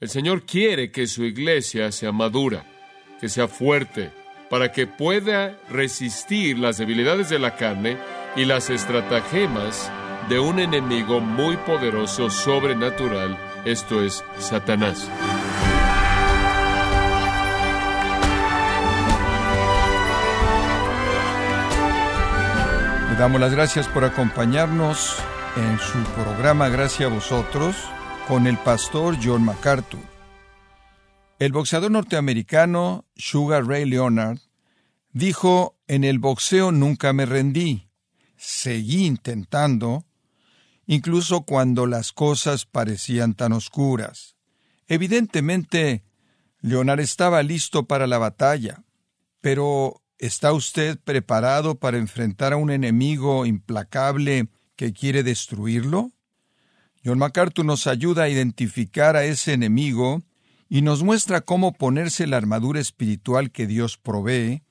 El Señor quiere que su iglesia sea madura, que sea fuerte, para que pueda resistir las debilidades de la carne y las estratagemas de un enemigo muy poderoso, sobrenatural, esto es Satanás. Le damos las gracias por acompañarnos en su programa Gracias a vosotros con el pastor John MacArthur. El boxeador norteamericano Sugar Ray Leonard dijo, en el boxeo nunca me rendí, seguí intentando, incluso cuando las cosas parecían tan oscuras. Evidentemente, Leonard estaba listo para la batalla, pero ¿está usted preparado para enfrentar a un enemigo implacable que quiere destruirlo? John MacArthur nos ayuda a identificar a ese enemigo y nos muestra cómo ponerse la armadura espiritual que Dios provee,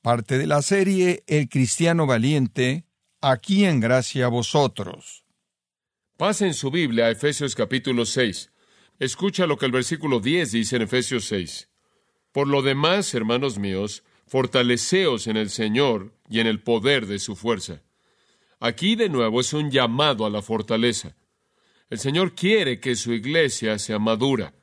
parte de la serie El Cristiano Valiente, aquí en gracia a vosotros. Pasen su Biblia a Efesios capítulo 6. Escucha lo que el versículo 10 dice en Efesios 6. Por lo demás, hermanos míos, fortaleceos en el Señor y en el poder de su fuerza. Aquí de nuevo es un llamado a la fortaleza. El Señor quiere que su iglesia sea madura,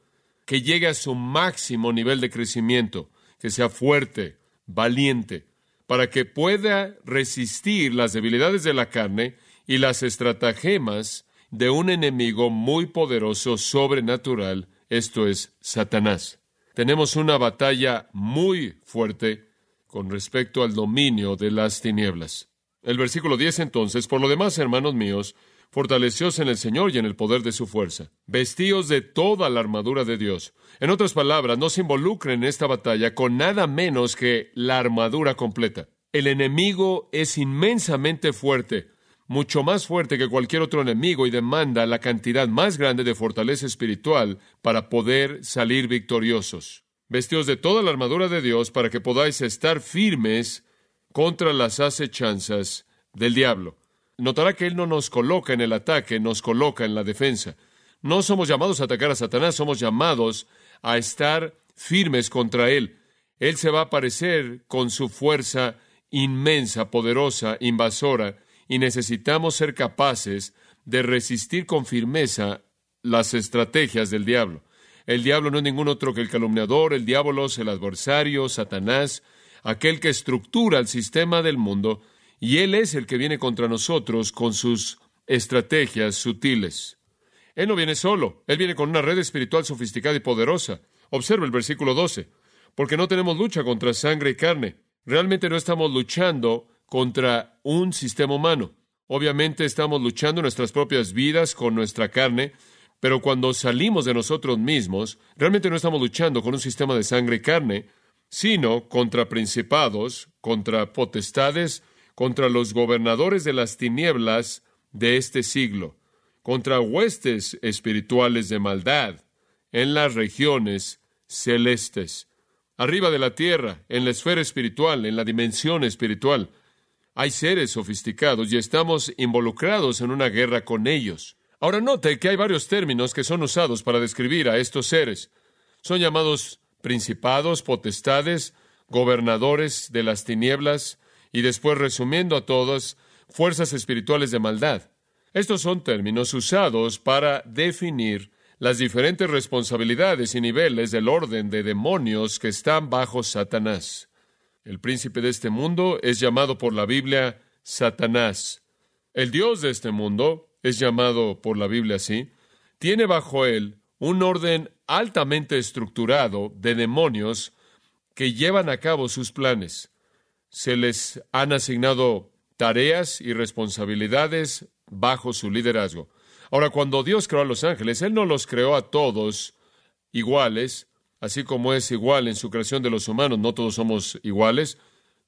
que llegue a su máximo nivel de crecimiento, que sea fuerte, valiente, para que pueda resistir las debilidades de la carne y las estratagemas de un enemigo muy poderoso, sobrenatural, esto es Satanás. Tenemos una batalla muy fuerte con respecto al dominio de las tinieblas. El versículo 10 entonces, por lo demás, hermanos míos, Fortaleceos en el Señor y en el poder de su fuerza. Vestíos de toda la armadura de Dios. En otras palabras, no se involucren en esta batalla con nada menos que la armadura completa. El enemigo es inmensamente fuerte, mucho más fuerte que cualquier otro enemigo y demanda la cantidad más grande de fortaleza espiritual para poder salir victoriosos. Vestíos de toda la armadura de Dios para que podáis estar firmes contra las acechanzas del diablo. Notará que Él no nos coloca en el ataque, nos coloca en la defensa. No somos llamados a atacar a Satanás, somos llamados a estar firmes contra Él. Él se va a aparecer con su fuerza inmensa, poderosa, invasora, y necesitamos ser capaces de resistir con firmeza las estrategias del diablo. El diablo no es ningún otro que el calumniador, el diablo el adversario, Satanás, aquel que estructura el sistema del mundo y Él es el que viene contra nosotros con sus estrategias sutiles. Él no viene solo, Él viene con una red espiritual sofisticada y poderosa. Observa el versículo 12, porque no tenemos lucha contra sangre y carne. Realmente no estamos luchando contra un sistema humano. Obviamente estamos luchando nuestras propias vidas con nuestra carne, pero cuando salimos de nosotros mismos, realmente no estamos luchando con un sistema de sangre y carne, sino contra principados, contra potestades, contra los gobernadores de las tinieblas de este siglo, contra huestes espirituales de maldad en las regiones celestes, arriba de la tierra, en la esfera espiritual, en la dimensión espiritual. Hay seres sofisticados y estamos involucrados en una guerra con ellos. Ahora note que hay varios términos que son usados para describir a estos seres. Son llamados principados, potestades, gobernadores de las tinieblas, y después resumiendo a todas, fuerzas espirituales de maldad. Estos son términos usados para definir las diferentes responsabilidades y niveles del orden de demonios que están bajo Satanás. El príncipe de este mundo es llamado por la Biblia Satanás. El Dios de este mundo es llamado por la Biblia así. Tiene bajo él un orden altamente estructurado de demonios que llevan a cabo sus planes se les han asignado tareas y responsabilidades bajo su liderazgo. Ahora, cuando Dios creó a los ángeles, Él no los creó a todos iguales, así como es igual en su creación de los humanos, no todos somos iguales,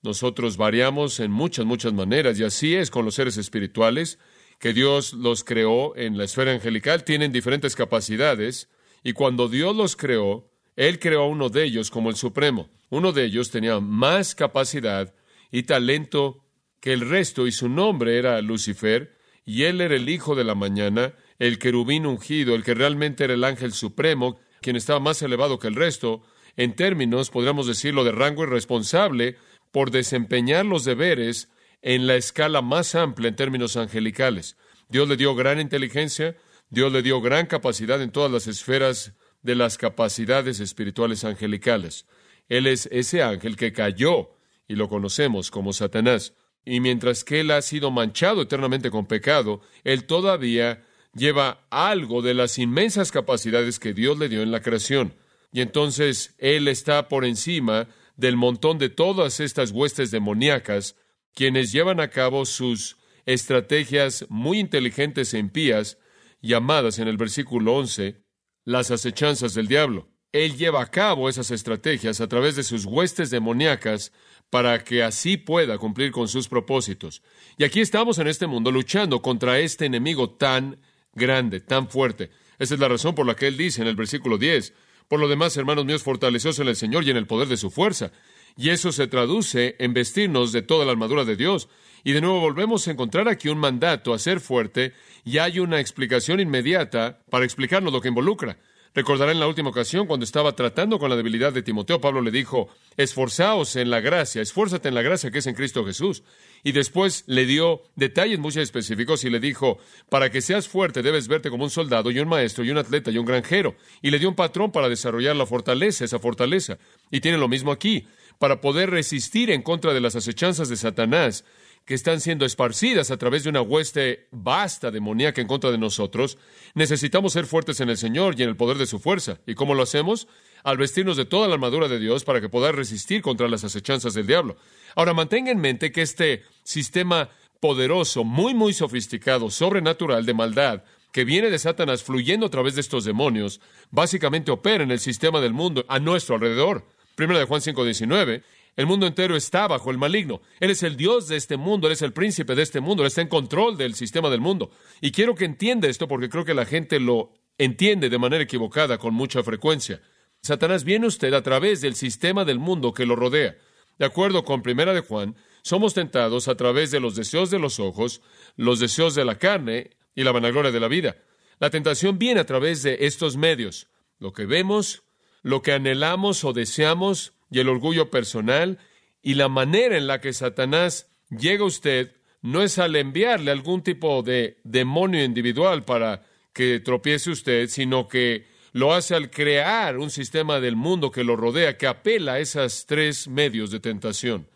nosotros variamos en muchas, muchas maneras, y así es con los seres espirituales, que Dios los creó en la esfera angelical, tienen diferentes capacidades, y cuando Dios los creó, Él creó a uno de ellos como el Supremo. Uno de ellos tenía más capacidad y talento que el resto, y su nombre era Lucifer, y él era el hijo de la mañana, el querubín ungido, el que realmente era el ángel supremo, quien estaba más elevado que el resto, en términos, podríamos decirlo, de rango y responsable por desempeñar los deberes en la escala más amplia en términos angelicales. Dios le dio gran inteligencia, Dios le dio gran capacidad en todas las esferas de las capacidades espirituales angelicales. Él es ese ángel que cayó y lo conocemos como Satanás. Y mientras que él ha sido manchado eternamente con pecado, él todavía lleva algo de las inmensas capacidades que Dios le dio en la creación. Y entonces él está por encima del montón de todas estas huestes demoníacas, quienes llevan a cabo sus estrategias muy inteligentes e impías, llamadas en el versículo 11 las acechanzas del diablo. Él lleva a cabo esas estrategias a través de sus huestes demoníacas para que así pueda cumplir con sus propósitos. Y aquí estamos en este mundo luchando contra este enemigo tan grande, tan fuerte. Esa es la razón por la que él dice en el versículo 10, por lo demás, hermanos míos, fortaleceos en el Señor y en el poder de su fuerza. Y eso se traduce en vestirnos de toda la armadura de Dios. Y de nuevo volvemos a encontrar aquí un mandato a ser fuerte y hay una explicación inmediata para explicarnos lo que involucra. Recordará en la última ocasión cuando estaba tratando con la debilidad de Timoteo, Pablo le dijo, esforzaos en la gracia, esfuérzate en la gracia que es en Cristo Jesús. Y después le dio detalles muy específicos y le dijo, para que seas fuerte debes verte como un soldado y un maestro y un atleta y un granjero. Y le dio un patrón para desarrollar la fortaleza, esa fortaleza. Y tiene lo mismo aquí, para poder resistir en contra de las acechanzas de Satanás que están siendo esparcidas a través de una hueste vasta demoníaca en contra de nosotros, necesitamos ser fuertes en el Señor y en el poder de su fuerza. ¿Y cómo lo hacemos? Al vestirnos de toda la armadura de Dios para que pueda resistir contra las acechanzas del diablo. Ahora, mantenga en mente que este sistema poderoso, muy, muy sofisticado, sobrenatural de maldad, que viene de Satanás fluyendo a través de estos demonios, básicamente opera en el sistema del mundo a nuestro alrededor. Primero de Juan 5:19, el mundo entero está bajo el maligno. Él es el Dios de este mundo, Él es el príncipe de este mundo, Él está en control del sistema del mundo. Y quiero que entienda esto porque creo que la gente lo entiende de manera equivocada con mucha frecuencia. Satanás viene usted a través del sistema del mundo que lo rodea. De acuerdo con Primera de Juan, somos tentados a través de los deseos de los ojos, los deseos de la carne y la vanagloria de la vida. La tentación viene a través de estos medios. Lo que vemos, lo que anhelamos o deseamos, y el orgullo personal y la manera en la que Satanás llega a usted no es al enviarle algún tipo de demonio individual para que tropiece usted, sino que lo hace al crear un sistema del mundo que lo rodea, que apela a esos tres medios de tentación.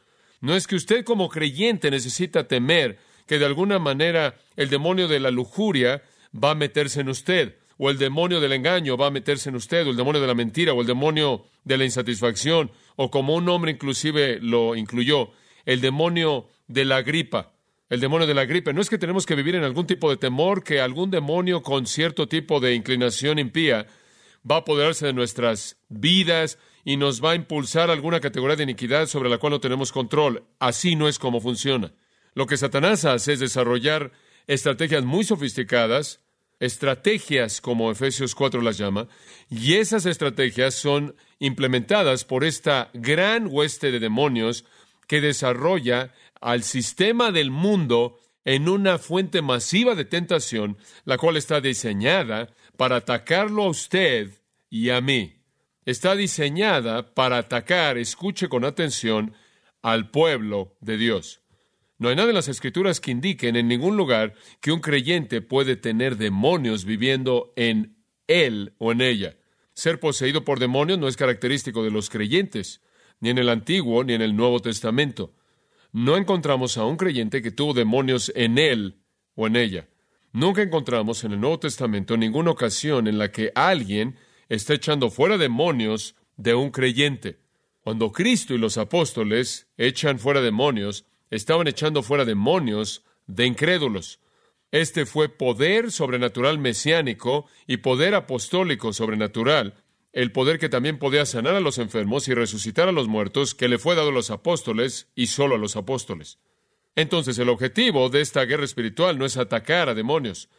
No es que usted como creyente necesita temer que de alguna manera el demonio de la lujuria va a meterse en usted o el demonio del engaño va a meterse en usted, o el demonio de la mentira, o el demonio de la insatisfacción, o como un hombre inclusive lo incluyó, el demonio de la gripa. El demonio de la gripe. No es que tenemos que vivir en algún tipo de temor que algún demonio con cierto tipo de inclinación impía va a apoderarse de nuestras vidas y nos va a impulsar alguna categoría de iniquidad sobre la cual no tenemos control. Así no es como funciona. Lo que Satanás hace es desarrollar estrategias muy sofisticadas estrategias, como Efesios 4 las llama, y esas estrategias son implementadas por esta gran hueste de demonios que desarrolla al sistema del mundo en una fuente masiva de tentación, la cual está diseñada para atacarlo a usted y a mí. Está diseñada para atacar, escuche con atención, al pueblo de Dios. No hay nada en las escrituras que indiquen en ningún lugar que un creyente puede tener demonios viviendo en él o en ella. Ser poseído por demonios no es característico de los creyentes, ni en el Antiguo ni en el Nuevo Testamento. No encontramos a un creyente que tuvo demonios en él o en ella. Nunca encontramos en el Nuevo Testamento ninguna ocasión en la que alguien está echando fuera demonios de un creyente. Cuando Cristo y los apóstoles echan fuera demonios, estaban echando fuera demonios de incrédulos. Este fue poder sobrenatural mesiánico y poder apostólico sobrenatural, el poder que también podía sanar a los enfermos y resucitar a los muertos, que le fue dado a los apóstoles y solo a los apóstoles. Entonces el objetivo de esta guerra espiritual no es atacar a demonios,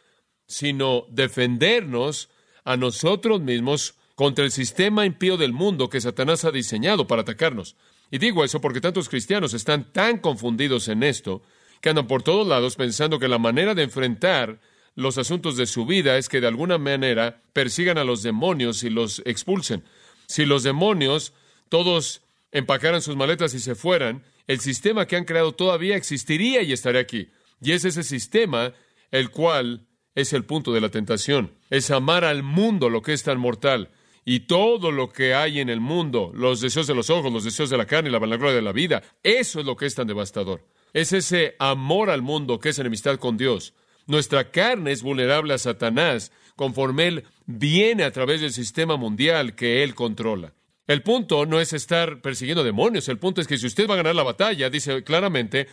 sino defendernos a nosotros mismos contra el sistema impío del mundo que Satanás ha diseñado para atacarnos. Y digo eso porque tantos cristianos están tan confundidos en esto que andan por todos lados pensando que la manera de enfrentar los asuntos de su vida es que de alguna manera persigan a los demonios y los expulsen. Si los demonios todos empacaran sus maletas y se fueran, el sistema que han creado todavía existiría y estaría aquí. Y es ese sistema el cual es el punto de la tentación. Es amar al mundo lo que es tan mortal y todo lo que hay en el mundo, los deseos de los ojos, los deseos de la carne y la vanagloria de la vida. Eso es lo que es tan devastador. Es ese amor al mundo que es enemistad con Dios. Nuestra carne es vulnerable a Satanás conforme Él viene a través del sistema mundial que Él controla. El punto no es estar persiguiendo demonios, el punto es que si usted va a ganar la batalla, dice claramente,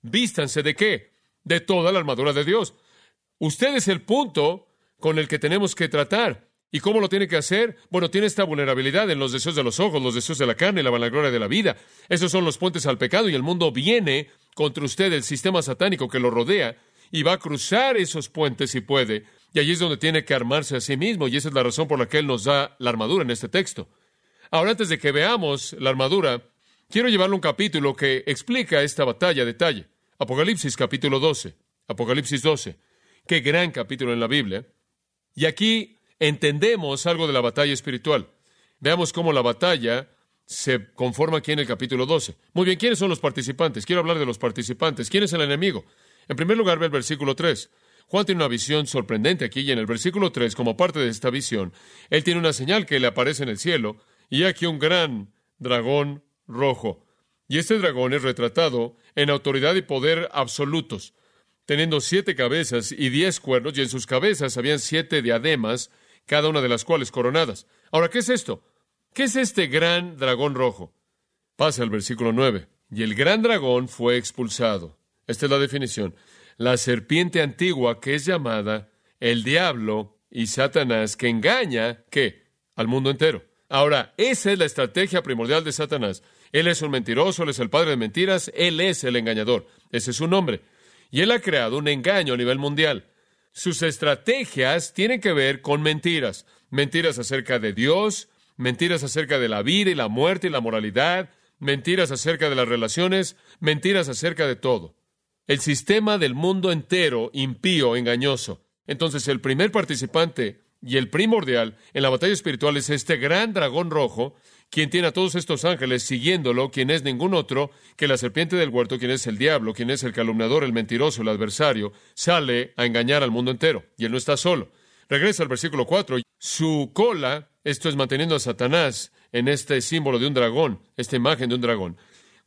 vístanse de qué? De toda la armadura de Dios. Usted es el punto con el que tenemos que tratar. ¿Y cómo lo tiene que hacer? Bueno, tiene esta vulnerabilidad en los deseos de los ojos, los deseos de la carne la vanagloria de la vida. Esos son los puentes al pecado y el mundo viene contra usted, el sistema satánico que lo rodea, y va a cruzar esos puentes si puede. Y allí es donde tiene que armarse a sí mismo, y esa es la razón por la que Él nos da la armadura en este texto. Ahora, antes de que veamos la armadura, quiero llevarle un capítulo que explica esta batalla a detalle. Apocalipsis capítulo 12. Apocalipsis 12. Qué gran capítulo en la Biblia. Y aquí entendemos algo de la batalla espiritual. Veamos cómo la batalla se conforma aquí en el capítulo 12. Muy bien, ¿quiénes son los participantes? Quiero hablar de los participantes. ¿Quién es el enemigo? En primer lugar, ve el versículo 3. Juan tiene una visión sorprendente aquí y en el versículo 3, como parte de esta visión, él tiene una señal que le aparece en el cielo y aquí un gran dragón rojo. Y este dragón es retratado en autoridad y poder absolutos, teniendo siete cabezas y diez cuernos, y en sus cabezas habían siete diademas, cada una de las cuales coronadas. Ahora, ¿qué es esto? ¿Qué es este gran dragón rojo? Pasa al versículo 9. Y el gran dragón fue expulsado. Esta es la definición. La serpiente antigua que es llamada el diablo y Satanás que engaña, ¿qué? Al mundo entero. Ahora, esa es la estrategia primordial de Satanás. Él es un mentiroso, él es el padre de mentiras, él es el engañador. Ese es su nombre. Y él ha creado un engaño a nivel mundial. Sus estrategias tienen que ver con mentiras. Mentiras acerca de Dios, mentiras acerca de la vida y la muerte y la moralidad, mentiras acerca de las relaciones, mentiras acerca de todo el sistema del mundo entero impío, engañoso. Entonces el primer participante y el primordial en la batalla espiritual es este gran dragón rojo, quien tiene a todos estos ángeles siguiéndolo, quien es ningún otro que la serpiente del huerto, quien es el diablo, quien es el calumniador, el mentiroso, el adversario, sale a engañar al mundo entero. Y él no está solo. Regresa al versículo 4. Su cola, esto es manteniendo a Satanás en este símbolo de un dragón, esta imagen de un dragón.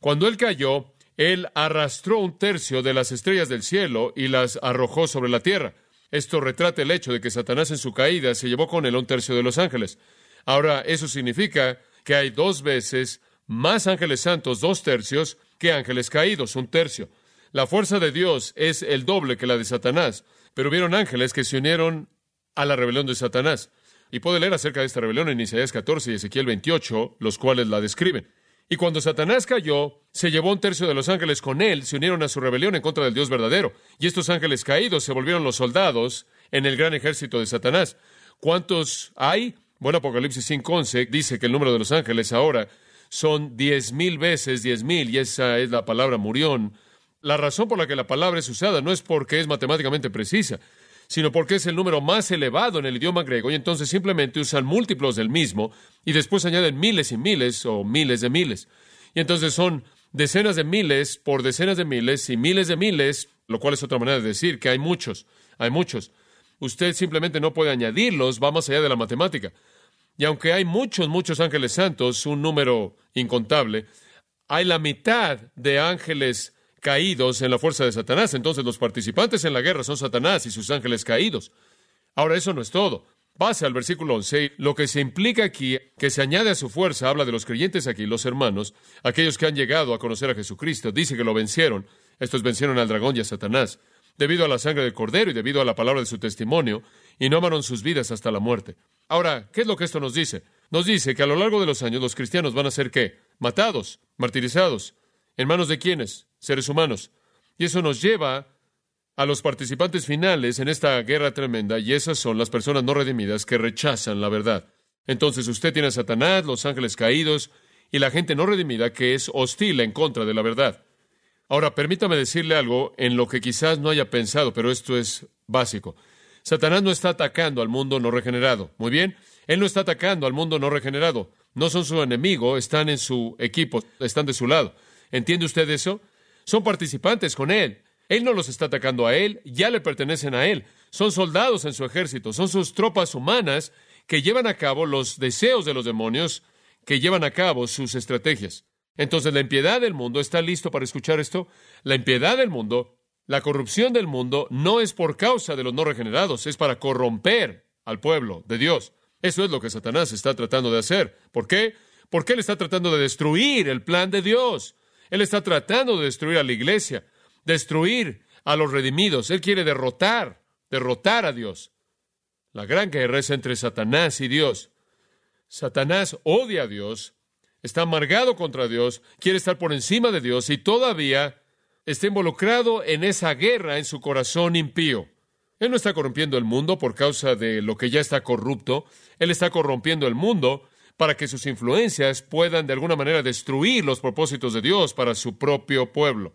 Cuando él cayó, él arrastró un tercio de las estrellas del cielo y las arrojó sobre la tierra. Esto retrata el hecho de que Satanás en su caída se llevó con él un tercio de los ángeles. Ahora, eso significa que hay dos veces más ángeles santos, dos tercios, que ángeles caídos, un tercio. La fuerza de Dios es el doble que la de Satanás, pero hubieron ángeles que se unieron a la rebelión de Satanás. Y puede leer acerca de esta rebelión en Isaías 14 y Ezequiel 28, los cuales la describen. Y cuando Satanás cayó, se llevó un tercio de los ángeles con él, se unieron a su rebelión en contra del Dios verdadero. Y estos ángeles caídos se volvieron los soldados en el gran ejército de Satanás. ¿Cuántos hay? Bueno, Apocalipsis 5.11 dice que el número de los ángeles ahora son diez mil veces diez mil, y esa es la palabra murión. La razón por la que la palabra es usada no es porque es matemáticamente precisa, sino porque es el número más elevado en el idioma griego y entonces simplemente usan múltiplos del mismo y después añaden miles y miles o miles de miles. Y entonces son decenas de miles por decenas de miles y miles de miles, lo cual es otra manera de decir que hay muchos, hay muchos. Usted simplemente no puede añadirlos, va más allá de la matemática. Y aunque hay muchos, muchos ángeles santos, un número incontable, hay la mitad de ángeles caídos en la fuerza de Satanás. Entonces los participantes en la guerra son Satanás y sus ángeles caídos. Ahora eso no es todo. Pase al versículo 11. Lo que se implica aquí, que se añade a su fuerza, habla de los creyentes aquí, los hermanos, aquellos que han llegado a conocer a Jesucristo. Dice que lo vencieron. Estos vencieron al dragón y a Satanás, debido a la sangre del cordero y debido a la palabra de su testimonio, y no amaron sus vidas hasta la muerte. Ahora, ¿qué es lo que esto nos dice? Nos dice que a lo largo de los años los cristianos van a ser qué? Matados, martirizados. ¿En manos de quiénes? Seres humanos. Y eso nos lleva a los participantes finales en esta guerra tremenda, y esas son las personas no redimidas que rechazan la verdad. Entonces usted tiene a Satanás, los ángeles caídos, y la gente no redimida que es hostil en contra de la verdad. Ahora, permítame decirle algo en lo que quizás no haya pensado, pero esto es básico. Satanás no está atacando al mundo no regenerado. Muy bien, él no está atacando al mundo no regenerado. No son su enemigo, están en su equipo, están de su lado. ¿Entiende usted eso? Son participantes con él. Él no los está atacando a él, ya le pertenecen a él. Son soldados en su ejército, son sus tropas humanas que llevan a cabo los deseos de los demonios, que llevan a cabo sus estrategias. Entonces, la impiedad del mundo, ¿está listo para escuchar esto? La impiedad del mundo, la corrupción del mundo, no es por causa de los no regenerados, es para corromper al pueblo de Dios. Eso es lo que Satanás está tratando de hacer. ¿Por qué? Porque él está tratando de destruir el plan de Dios. Él está tratando de destruir a la iglesia, destruir a los redimidos. Él quiere derrotar, derrotar a Dios. La gran guerra es entre Satanás y Dios. Satanás odia a Dios, está amargado contra Dios, quiere estar por encima de Dios y todavía está involucrado en esa guerra en su corazón impío. Él no está corrompiendo el mundo por causa de lo que ya está corrupto, Él está corrompiendo el mundo para que sus influencias puedan de alguna manera destruir los propósitos de Dios para su propio pueblo.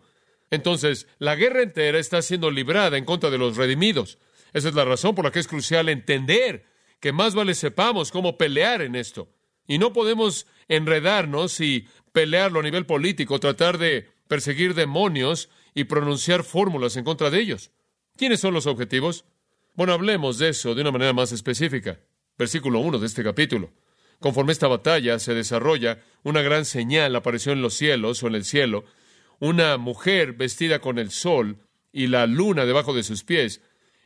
Entonces, la guerra entera está siendo librada en contra de los redimidos. Esa es la razón por la que es crucial entender que más vale sepamos cómo pelear en esto. Y no podemos enredarnos y pelearlo a nivel político, tratar de perseguir demonios y pronunciar fórmulas en contra de ellos. ¿Quiénes son los objetivos? Bueno, hablemos de eso de una manera más específica. Versículo 1 de este capítulo. Conforme esta batalla se desarrolla, una gran señal apareció en los cielos o en el cielo, una mujer vestida con el sol y la luna debajo de sus pies.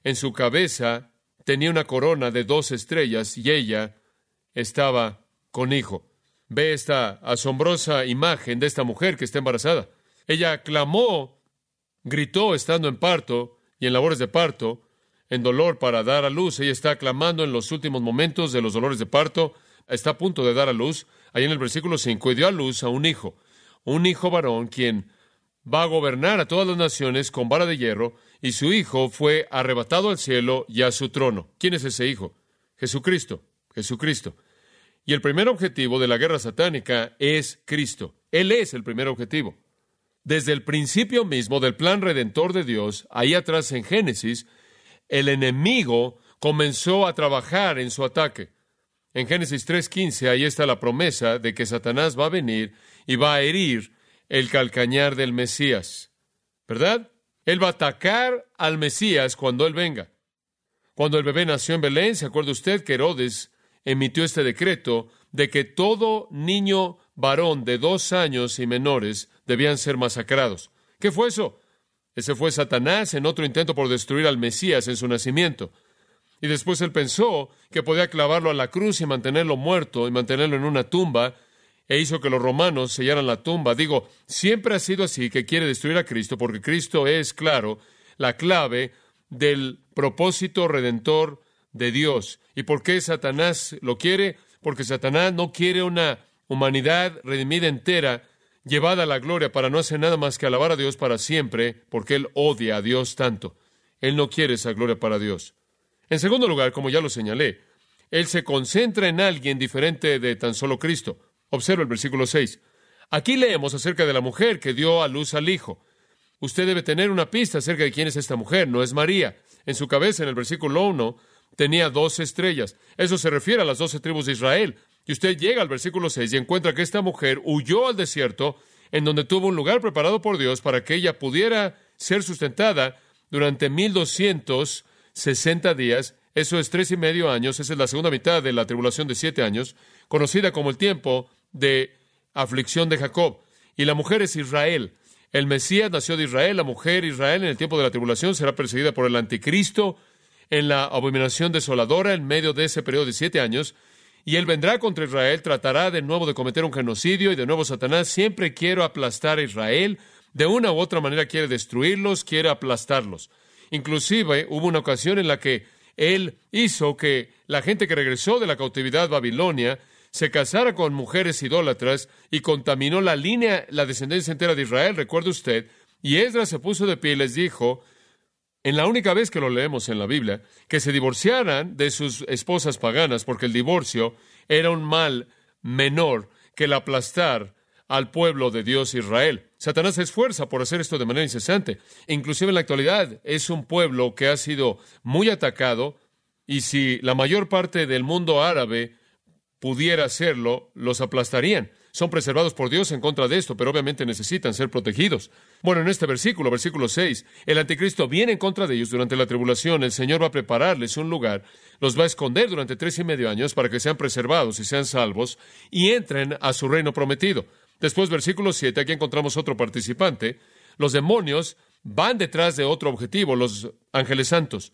En su cabeza tenía una corona de dos estrellas y ella estaba con hijo. Ve esta asombrosa imagen de esta mujer que está embarazada. Ella clamó, gritó estando en parto y en labores de parto, en dolor para dar a luz. Ella está clamando en los últimos momentos de los dolores de parto está a punto de dar a luz, ahí en el versículo 5, y dio a luz a un hijo, un hijo varón, quien va a gobernar a todas las naciones con vara de hierro, y su hijo fue arrebatado al cielo y a su trono. ¿Quién es ese hijo? Jesucristo, Jesucristo. Y el primer objetivo de la guerra satánica es Cristo. Él es el primer objetivo. Desde el principio mismo del plan redentor de Dios, ahí atrás en Génesis, el enemigo comenzó a trabajar en su ataque. En Génesis 3.15 ahí está la promesa de que Satanás va a venir y va a herir el calcañar del Mesías. ¿Verdad? Él va a atacar al Mesías cuando Él venga. Cuando el bebé nació en Belén, ¿se acuerda usted que Herodes emitió este decreto de que todo niño varón de dos años y menores debían ser masacrados? ¿Qué fue eso? Ese fue Satanás en otro intento por destruir al Mesías en su nacimiento. Y después él pensó que podía clavarlo a la cruz y mantenerlo muerto y mantenerlo en una tumba, e hizo que los romanos sellaran la tumba. Digo, siempre ha sido así que quiere destruir a Cristo, porque Cristo es, claro, la clave del propósito redentor de Dios. ¿Y por qué Satanás lo quiere? Porque Satanás no quiere una humanidad redimida entera, llevada a la gloria para no hacer nada más que alabar a Dios para siempre, porque él odia a Dios tanto. Él no quiere esa gloria para Dios. En segundo lugar, como ya lo señalé, él se concentra en alguien diferente de tan solo Cristo. Observa el versículo 6. Aquí leemos acerca de la mujer que dio a luz al Hijo. Usted debe tener una pista acerca de quién es esta mujer, no es María. En su cabeza, en el versículo 1, tenía dos estrellas. Eso se refiere a las doce tribus de Israel. Y usted llega al versículo 6 y encuentra que esta mujer huyó al desierto, en donde tuvo un lugar preparado por Dios para que ella pudiera ser sustentada durante 1200 60 días, eso es tres y medio años, esa es la segunda mitad de la tribulación de siete años, conocida como el tiempo de aflicción de Jacob. Y la mujer es Israel. El Mesías nació de Israel, la mujer Israel en el tiempo de la tribulación será perseguida por el anticristo en la abominación desoladora en medio de ese periodo de siete años, y él vendrá contra Israel, tratará de nuevo de cometer un genocidio, y de nuevo Satanás siempre quiere aplastar a Israel, de una u otra manera quiere destruirlos, quiere aplastarlos. Inclusive hubo una ocasión en la que él hizo que la gente que regresó de la cautividad babilonia se casara con mujeres idólatras y contaminó la línea, la descendencia entera de Israel, recuerde usted, y Esdras se puso de pie y les dijo, en la única vez que lo leemos en la Biblia, que se divorciaran de sus esposas paganas, porque el divorcio era un mal menor que el aplastar al pueblo de Dios Israel. Satanás se esfuerza por hacer esto de manera incesante. Inclusive en la actualidad es un pueblo que ha sido muy atacado y si la mayor parte del mundo árabe pudiera hacerlo, los aplastarían. Son preservados por Dios en contra de esto, pero obviamente necesitan ser protegidos. Bueno, en este versículo, versículo 6, el anticristo viene en contra de ellos durante la tribulación. El Señor va a prepararles un lugar, los va a esconder durante tres y medio años para que sean preservados y sean salvos y entren a su reino prometido. Después, versículo 7, aquí encontramos otro participante. Los demonios van detrás de otro objetivo, los ángeles santos.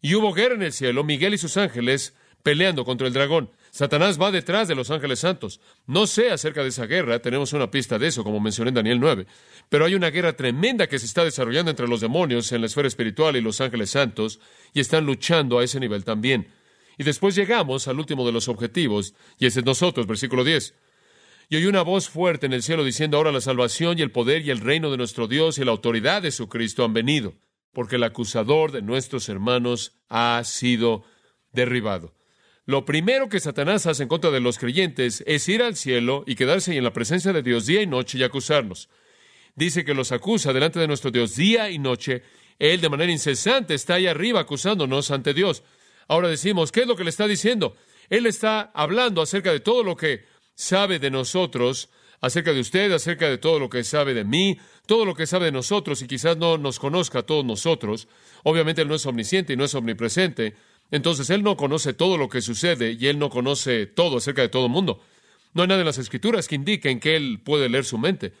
Y hubo guerra en el cielo, Miguel y sus ángeles peleando contra el dragón. Satanás va detrás de los ángeles santos. No sé acerca de esa guerra, tenemos una pista de eso, como mencioné en Daniel 9, pero hay una guerra tremenda que se está desarrollando entre los demonios en la esfera espiritual y los ángeles santos, y están luchando a ese nivel también. Y después llegamos al último de los objetivos, y ese es nosotros, versículo 10. Y oí una voz fuerte en el cielo diciendo, ahora la salvación y el poder y el reino de nuestro Dios y la autoridad de su Cristo han venido, porque el acusador de nuestros hermanos ha sido derribado. Lo primero que Satanás hace en contra de los creyentes es ir al cielo y quedarse en la presencia de Dios día y noche y acusarnos. Dice que los acusa delante de nuestro Dios día y noche. Él de manera incesante está ahí arriba acusándonos ante Dios. Ahora decimos, ¿qué es lo que le está diciendo? Él está hablando acerca de todo lo que sabe de nosotros, acerca de usted, acerca de todo lo que sabe de mí, todo lo que sabe de nosotros y quizás no nos conozca a todos nosotros. Obviamente Él no es omnisciente y no es omnipresente, entonces Él no conoce todo lo que sucede y Él no conoce todo acerca de todo el mundo. No hay nada en las Escrituras que indiquen que Él puede leer su mente.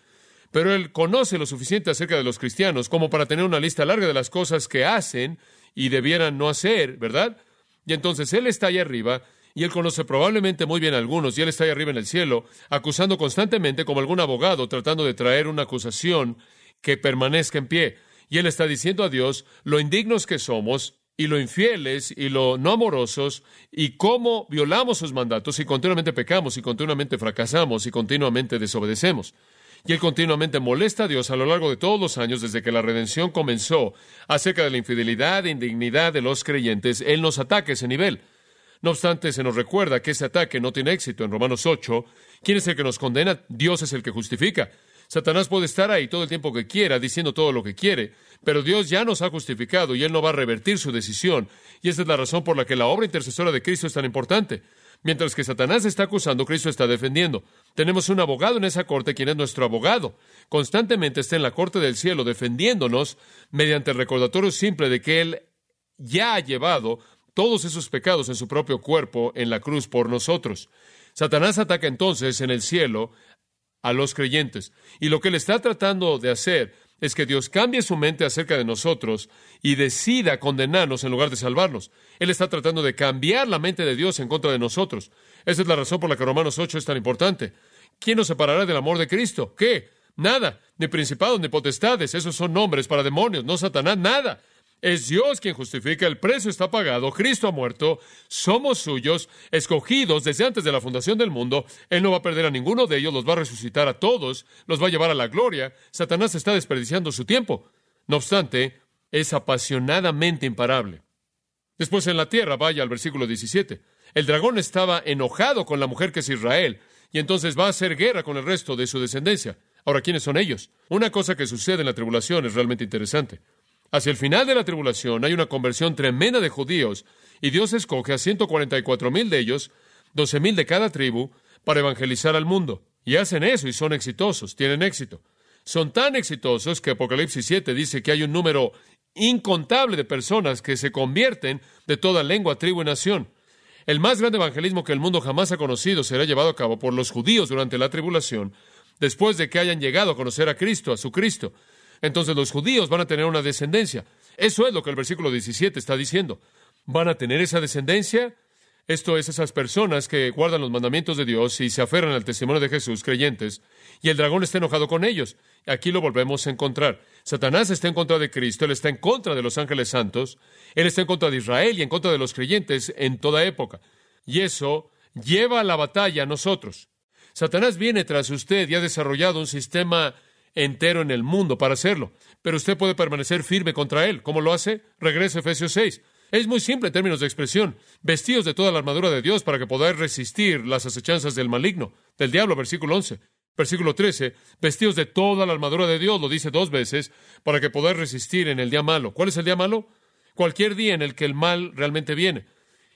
Pero Él conoce lo suficiente acerca de los cristianos como para tener una lista larga de las cosas que hacen y debieran no hacer, ¿verdad? Y entonces Él está ahí arriba y Él conoce probablemente muy bien a algunos y Él está ahí arriba en el cielo, acusando constantemente como algún abogado tratando de traer una acusación que permanezca en pie. Y Él está diciendo a Dios lo indignos que somos y lo infieles y lo no amorosos y cómo violamos sus mandatos y continuamente pecamos y continuamente fracasamos y continuamente desobedecemos. Y él continuamente molesta a Dios a lo largo de todos los años desde que la redención comenzó acerca de la infidelidad e indignidad de los creyentes. Él nos ataca ese nivel. No obstante, se nos recuerda que ese ataque no tiene éxito. En Romanos 8, ¿quién es el que nos condena? Dios es el que justifica. Satanás puede estar ahí todo el tiempo que quiera, diciendo todo lo que quiere, pero Dios ya nos ha justificado y Él no va a revertir su decisión. Y esa es la razón por la que la obra intercesora de Cristo es tan importante. Mientras que Satanás está acusando, Cristo está defendiendo. Tenemos un abogado en esa corte, quien es nuestro abogado. Constantemente está en la corte del cielo defendiéndonos mediante el recordatorio simple de que Él ya ha llevado todos esos pecados en su propio cuerpo en la cruz por nosotros. Satanás ataca entonces en el cielo a los creyentes. Y lo que él está tratando de hacer es que Dios cambie su mente acerca de nosotros y decida condenarnos en lugar de salvarnos. Él está tratando de cambiar la mente de Dios en contra de nosotros. Esa es la razón por la que Romanos 8 es tan importante. ¿Quién nos separará del amor de Cristo? ¿Qué? Nada. Ni principados ni potestades. Esos son nombres para demonios, no Satanás, nada. Es Dios quien justifica, el precio está pagado, Cristo ha muerto, somos suyos, escogidos desde antes de la fundación del mundo. Él no va a perder a ninguno de ellos, los va a resucitar a todos, los va a llevar a la gloria. Satanás está desperdiciando su tiempo. No obstante, es apasionadamente imparable. Después en la tierra, vaya al versículo 17. El dragón estaba enojado con la mujer que es Israel, y entonces va a hacer guerra con el resto de su descendencia. Ahora, ¿quiénes son ellos? Una cosa que sucede en la tribulación es realmente interesante. Hacia el final de la tribulación hay una conversión tremenda de judíos y Dios escoge a 144 mil de ellos, 12 mil de cada tribu, para evangelizar al mundo. Y hacen eso y son exitosos, tienen éxito. Son tan exitosos que Apocalipsis 7 dice que hay un número incontable de personas que se convierten de toda lengua, tribu y nación. El más grande evangelismo que el mundo jamás ha conocido será llevado a cabo por los judíos durante la tribulación, después de que hayan llegado a conocer a Cristo, a su Cristo entonces los judíos van a tener una descendencia. Eso es lo que el versículo 17 está diciendo. ¿Van a tener esa descendencia? Esto es esas personas que guardan los mandamientos de Dios y se aferran al testimonio de Jesús, creyentes, y el dragón está enojado con ellos. Aquí lo volvemos a encontrar. Satanás está en contra de Cristo, él está en contra de los ángeles santos, él está en contra de Israel y en contra de los creyentes en toda época. Y eso lleva a la batalla a nosotros. Satanás viene tras usted y ha desarrollado un sistema entero en el mundo para hacerlo. Pero usted puede permanecer firme contra él. ¿Cómo lo hace? Regrese a Efesios 6. Es muy simple en términos de expresión. Vestidos de toda la armadura de Dios para que podáis resistir las acechanzas del maligno, del diablo, versículo 11. Versículo 13, vestidos de toda la armadura de Dios, lo dice dos veces, para que podáis resistir en el día malo. ¿Cuál es el día malo? Cualquier día en el que el mal realmente viene.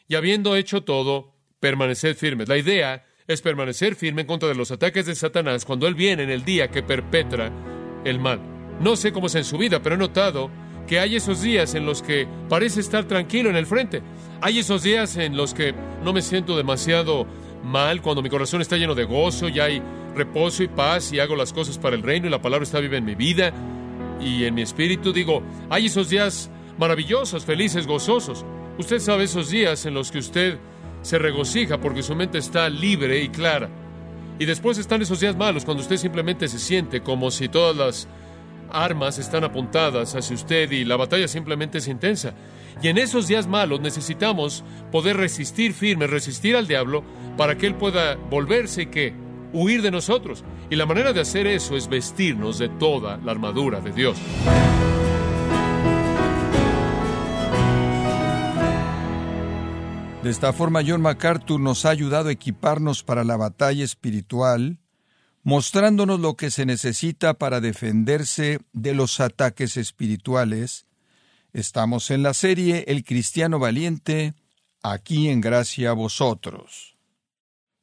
Y habiendo hecho todo, permaneced firmes. La idea es permanecer firme en contra de los ataques de Satanás cuando Él viene en el día que perpetra el mal. No sé cómo es en su vida, pero he notado que hay esos días en los que parece estar tranquilo en el frente. Hay esos días en los que no me siento demasiado mal, cuando mi corazón está lleno de gozo y hay reposo y paz y hago las cosas para el reino y la palabra está viva en mi vida y en mi espíritu. Digo, hay esos días maravillosos, felices, gozosos. Usted sabe esos días en los que usted se regocija porque su mente está libre y clara. Y después están esos días malos cuando usted simplemente se siente como si todas las armas están apuntadas hacia usted y la batalla simplemente es intensa. Y en esos días malos necesitamos poder resistir firme, resistir al diablo para que él pueda volverse y que huir de nosotros. Y la manera de hacer eso es vestirnos de toda la armadura de Dios. De esta forma, John MacArthur nos ha ayudado a equiparnos para la batalla espiritual, mostrándonos lo que se necesita para defenderse de los ataques espirituales. Estamos en la serie El Cristiano Valiente, aquí en gracia a vosotros.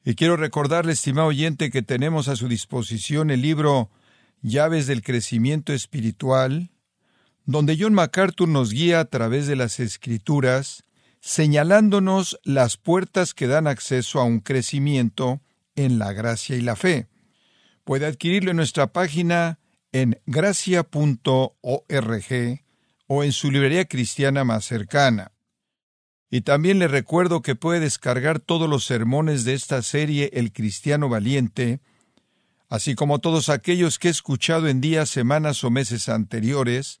Y quiero recordarle, estimado oyente, que tenemos a su disposición el libro Llaves del Crecimiento Espiritual, donde John MacArthur nos guía a través de las Escrituras, señalándonos las puertas que dan acceso a un crecimiento en la gracia y la fe. Puede adquirirlo en nuestra página en gracia.org o en su librería cristiana más cercana. Y también le recuerdo que puede descargar todos los sermones de esta serie El Cristiano Valiente, así como todos aquellos que he escuchado en días, semanas o meses anteriores,